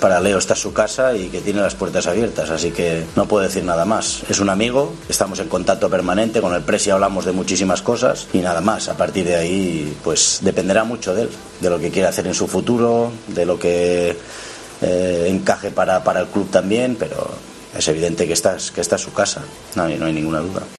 para Leo está su casa y que tiene las puertas abiertas, así que no puedo decir nada más. Es un amigo, estamos en contacto permanente, con el Presi hablamos de muchísimas cosas y nada más. A partir de ahí, pues dependerá mucho de él, de lo que quiera hacer en su futuro, de lo que eh, encaje para, para el club también, pero es evidente que esta, es, que esta es su casa, no no hay ninguna duda.